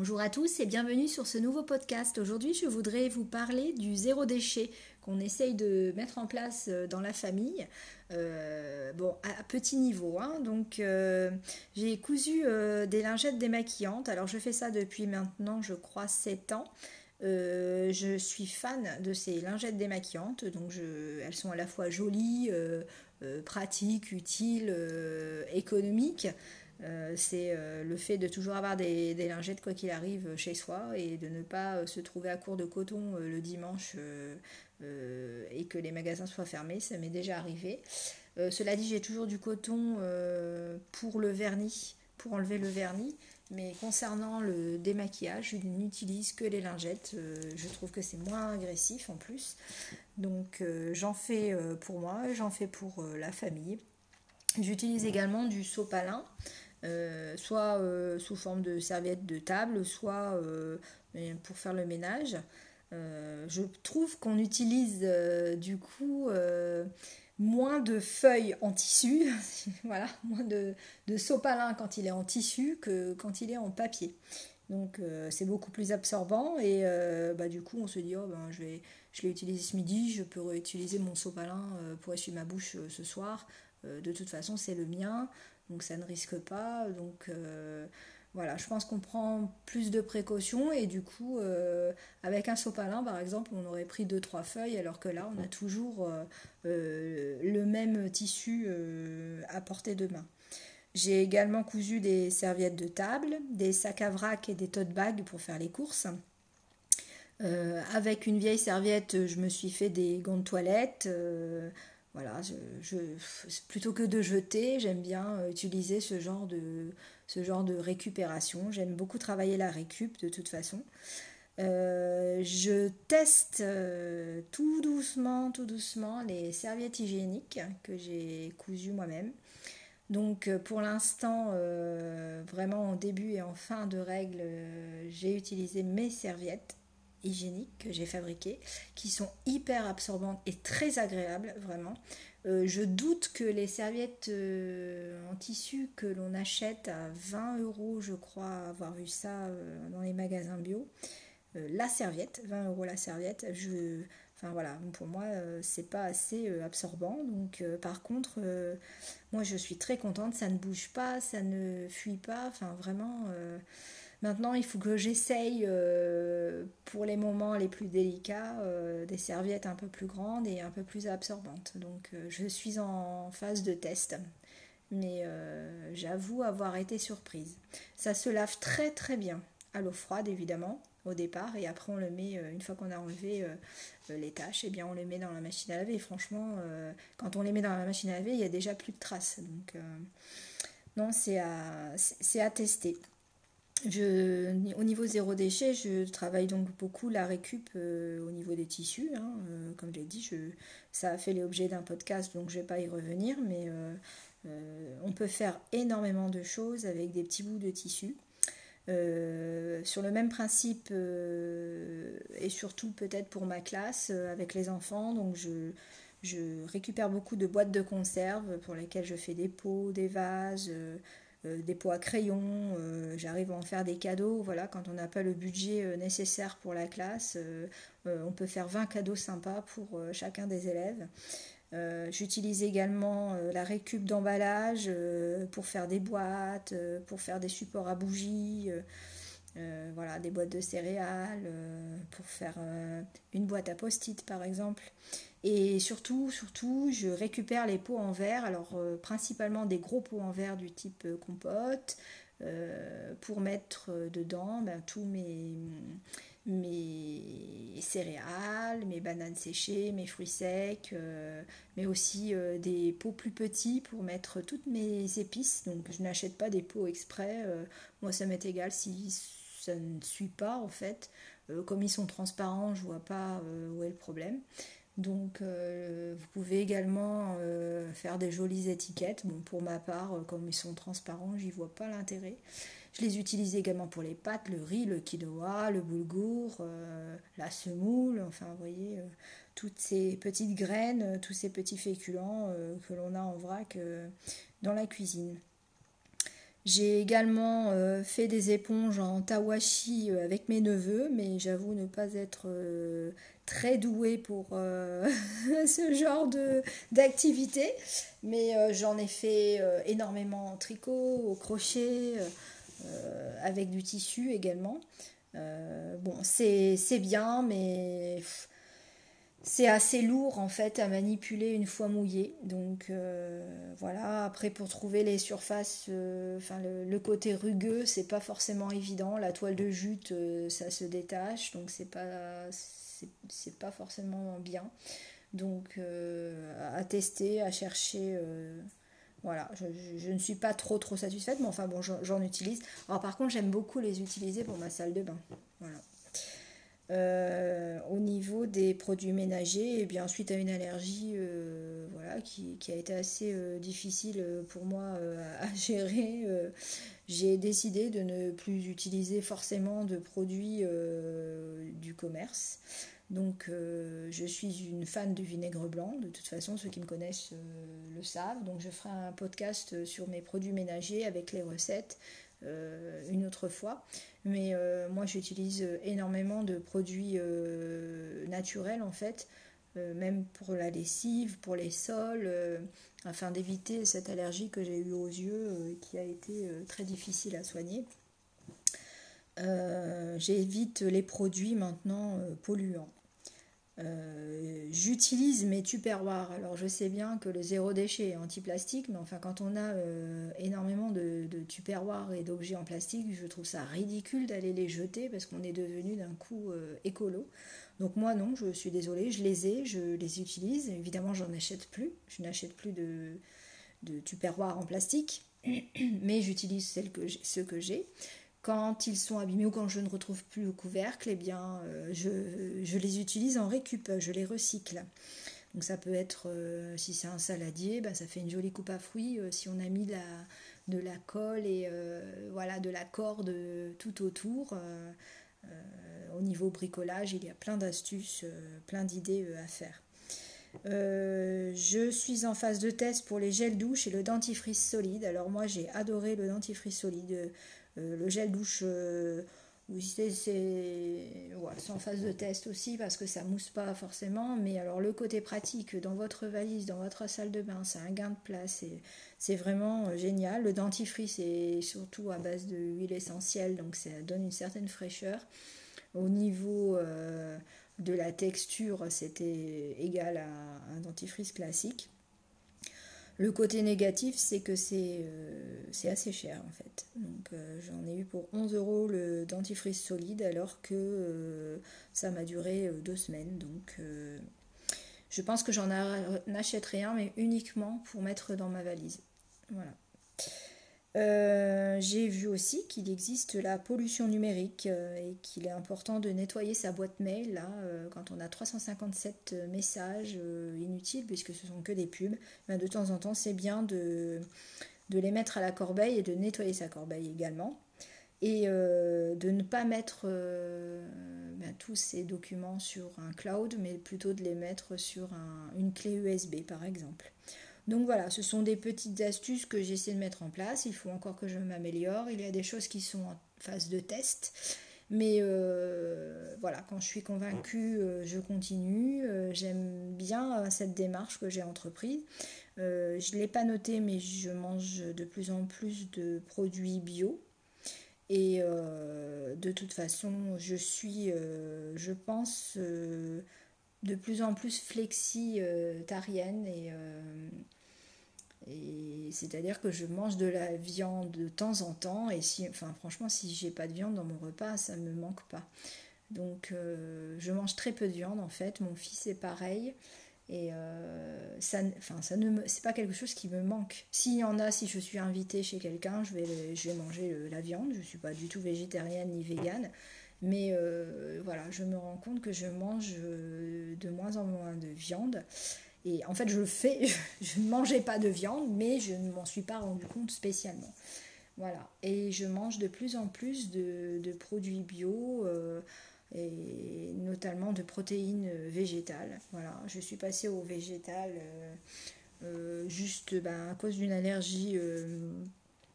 Bonjour à tous et bienvenue sur ce nouveau podcast. Aujourd'hui, je voudrais vous parler du zéro déchet qu'on essaye de mettre en place euh, dans la famille. Euh, bon, à petit niveau. Hein. Donc, euh, j'ai cousu des lingettes démaquillantes. Alors, je fais ça depuis maintenant, je crois, 7 ans. je suis fan de ces lingettes démaquillantes. Donc, elles sont à la fois jolies, pratiques, utiles, économiques. Euh, c'est euh, le fait de toujours avoir des, lingettes quoi qu'il arrive chez soi et de ne pas euh, se trouver à court de coton le dimanche et que les magasins soient fermés, ça m'est déjà arrivé. cela dit, j'ai toujours du coton pour le vernis, pour enlever le vernis, mais concernant le démaquillage, je n'utilise que les lingettes. je trouve que c'est moins agressif en plus. Donc j'en fais pour moi, j'en fais pour la famille. J'utilise également du sopalin. Euh, soit euh, sous forme de serviette de table, soit euh, pour faire le ménage. je trouve qu'on utilise du coup moins de feuilles en tissu, voilà, moins de, sopalin quand il est en tissu que quand il est en papier. Donc c'est beaucoup plus absorbant et bah, du coup on se dit oh, ben, je, vais, je l'ai utilisé ce midi, je peux réutiliser mon sopalin pour essuyer ma bouche ce soir. De toute façon c'est le mien donc ça ne risque pas. Donc euh, voilà, je pense qu'on prend plus de précautions et du coup, euh, avec un sopalin par exemple, on aurait pris 2-3 feuilles alors que là, on a toujours euh, le même tissu à portée de main. J'ai également cousu des serviettes de table, des sacs à vrac et des tote bags pour faire les courses. avec une vieille serviette, je me suis fait des gants de toilette. Voilà, je, plutôt que de jeter, j'aime bien euh, utiliser ce genre de, ce genre de récupération. J'aime beaucoup travailler la récup de toute façon. Euh, je teste euh, tout doucement, tout doucement les serviettes hygiéniques que j'ai cousues moi-même. Donc pour l'instant, vraiment en début et en fin de règle, j'ai utilisé mes serviettes hygiéniques que j'ai fabriquées, qui sont hyper absorbantes et très agréables, vraiment. Euh, je doute que les serviettes euh, en tissu que l'on achète à 20 euros, je crois avoir vu ça euh, dans les magasins bio, la serviette, 20 euros la serviette, je, enfin voilà, pour moi c'est pas assez absorbant. Donc par contre, moi je suis très contente, ça ne bouge pas, ça ne fuit pas, enfin vraiment Maintenant, il faut que j'essaye euh, pour les moments les plus délicats euh, des serviettes un peu plus grandes et un peu plus absorbantes. Donc, euh, je suis en phase de test, mais j'avoue avoir été surprise. Ça se lave très très bien à l'eau froide, évidemment, au départ, et après on le met, une fois qu'on a enlevé les taches, et eh bien on les met dans la machine à laver. Et franchement, quand on les met dans la machine à laver, il y a déjà plus de traces. Donc, non, c'est à tester au niveau zéro déchet, je travaille donc beaucoup la récup euh, au niveau des tissus. Hein, euh, comme j'ai dit, ça a fait l'objet d'un podcast, donc je ne vais pas y revenir, mais euh, on peut faire énormément de choses avec des petits bouts de tissu. sur le même principe, et surtout peut-être pour ma classe avec les enfants, donc je, je récupère beaucoup de boîtes de conserve pour lesquelles je fais des pots, des vases des pots à crayon, euh, j'arrive à en faire des cadeaux. Voilà, quand on n'a pas le budget euh, nécessaire pour la classe, on peut faire 20 cadeaux sympas pour chacun des élèves. J'utilise également la récup d'emballage pour faire des boîtes, pour faire des supports à bougies. Voilà, des boîtes de céréales, pour faire une boîte à post-it par exemple. Et surtout, surtout, je récupère les pots en verre, alors euh, principalement des gros pots en verre du type euh, compote, euh, pour mettre dedans ben, tous mes, mes céréales, mes bananes séchées, mes fruits secs, mais aussi des pots plus petits pour mettre toutes mes épices. Donc je n'achète pas des pots exprès, moi ça m'est égal si ça ne suit pas en fait. comme ils sont transparents, je vois pas où est le problème. Donc euh, vous pouvez également euh, faire des jolies étiquettes. Bon, pour ma part, euh, comme ils sont transparents, j'y vois pas l'intérêt. Je les utilise également pour les pâtes, le riz, le quinoa, le boulgour, la semoule, enfin vous voyez, toutes ces petites graines, tous ces petits féculents que l'on a en vrac dans la cuisine. J'ai également euh, fait des éponges en tawashi euh, avec mes neveux, mais j'avoue ne pas être euh, très douée pour ce genre de d'activité. Mais j'en ai fait énormément en tricot, au crochet, avec du tissu également. bon, c'est bien, mais c'est assez lourd en fait à manipuler une fois mouillé. Donc euh, voilà, après pour trouver les surfaces, euh, le, côté rugueux, c'est pas forcément évident. La toile de jute, euh, ça se détache, donc c'est pas pas forcément bien. Donc à tester, à chercher. voilà, je, je, ne suis pas trop trop satisfaite, mais enfin bon, j'en utilise. Alors par contre, j'aime beaucoup les utiliser pour ma salle de bain. Voilà. Euh, au niveau des produits ménagers, et bien suite à une allergie euh, voilà, qui, a été assez euh, difficile pour moi à gérer, j'ai décidé de ne plus utiliser forcément de produits du commerce. Donc je suis une fan du vinaigre blanc, de toute façon ceux qui me connaissent le savent. Donc je ferai un podcast sur mes produits ménagers avec les recettes une autre fois. Mais euh, moi, j'utilise énormément de produits euh, naturels en fait, euh, même pour la lessive, pour les sols, afin d'éviter cette allergie que j'ai eue aux yeux qui a été très difficile à soigner. J'évite les produits maintenant polluants. Euh, j'utilise mes tupperwares. Alors je sais bien que le zéro déchet est anti-plastique, mais enfin quand on a euh, énormément de, de tupperwares et d'objets en plastique, je trouve ça ridicule d'aller les jeter parce qu'on est devenu d'un coup euh, écolo. Donc moi non, je suis désolée, je les ai, je les utilise. Évidemment j'en achète plus, je n'achète plus de, de tupperwares en plastique, mais j'utilise ceux que j'ai. Quand ils sont abîmés ou quand je ne retrouve plus le couvercle, eh bien, euh, je, les utilise en récup, je les recycle. Donc ça peut être, euh, si c'est un saladier, ben, ça fait une jolie coupe à fruits. Euh, si on a mis de la colle et voilà de la corde tout autour, au niveau bricolage, il y a plein d'astuces, plein d'idées à faire. je suis en phase de test pour les gels douche et le dentifrice solide. Alors moi j'ai adoré le dentifrice solide. Euh, le gel douche, euh, c'est en phase de test aussi parce que ça mousse pas forcément. Mais alors le côté pratique dans votre valise, dans votre salle de bain, c'est un gain de place. C'est vraiment euh, génial. Le dentifrice est surtout à base de huile essentielle, donc ça donne une certaine fraîcheur. Au niveau de la texture, c'était égal à un dentifrice classique. Le côté négatif, c'est que c'est euh, assez cher en fait. Donc euh, j'en ai eu pour 11 euros le dentifrice solide alors que euh, ça m'a duré deux semaines. Donc je pense que j'en achèterai un mais uniquement pour mettre dans ma valise. Voilà. Euh, j'ai vu aussi qu'il existe la pollution numérique euh, et qu'il est important de nettoyer sa boîte mail là euh, quand on a 357 messages inutiles puisque ce sont que des pubs. Ben, de temps en temps, c'est bien de, les mettre à la corbeille et de nettoyer sa corbeille également et de ne pas mettre ben, tous ces documents sur un cloud mais plutôt de les mettre sur une clé USB par exemple. Donc voilà, ce sont des petites astuces que j'essaie de mettre en place. Il faut encore que je m'améliore. Il y a des choses qui sont en phase de test. Mais euh, voilà, quand je suis convaincue, euh, je continue. Euh, j'aime bien cette démarche que j'ai entreprise. je ne l'ai pas noté, mais je mange de plus en plus de produits bio. Et de toute façon, je suis, je pense, de plus en plus flexitarienne et c'est-à-dire que je mange de la viande de temps en temps. Et si, enfin, franchement, si j'ai pas de viande dans mon repas, ça me manque pas. Donc, euh, je mange très peu de viande en fait. Mon fils est pareil. Et euh, ça, enfin, ça ne c'est pas quelque chose qui me manque. S'il y en a, si je suis invitée chez quelqu'un, je vais, je vais manger la viande. Je suis pas du tout végétarienne ni végane. Mais euh, voilà, je me rends compte que je mange de moins en moins de viande. Et en fait, je fais, je ne mangeais pas de viande, mais je ne m'en suis pas rendu compte spécialement. Voilà. Et je mange de plus en plus de, produits bio, euh, et notamment de protéines végétales. Voilà. Je suis passée au végétal euh, euh, juste ben, à cause d'une allergie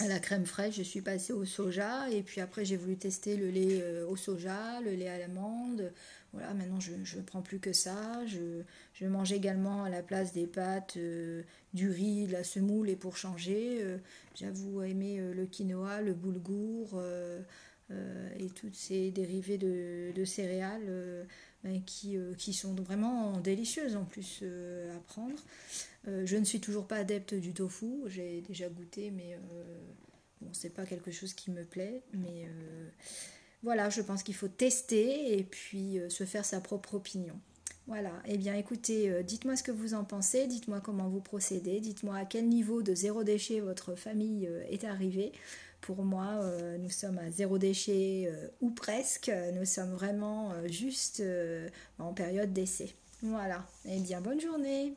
à la crème fraîche, je suis passée au soja et puis après j'ai voulu tester le lait euh, au soja, le lait à l'amande. Voilà, maintenant je ne prends plus que ça. Je, mange également à la place des pâtes euh, du riz, de la semoule et pour changer, euh, j'avoue aimer le quinoa, le boulgour et toutes ces dérivés de, céréales ben, qui, sont vraiment délicieuses en plus à prendre. Euh, je ne suis toujours pas adepte du tofu, j'ai déjà goûté, mais euh, bon, c'est pas quelque chose qui me plaît. Mais euh, voilà, je pense qu'il faut tester et puis se faire sa propre opinion. Voilà, eh bien écoutez, dites-moi ce que vous en pensez, dites-moi comment vous procédez, dites-moi à quel niveau de zéro déchet votre famille est arrivée. Pour moi, nous sommes à zéro déchet ou presque, nous sommes vraiment juste en période d'essai. Voilà, eh bien bonne journée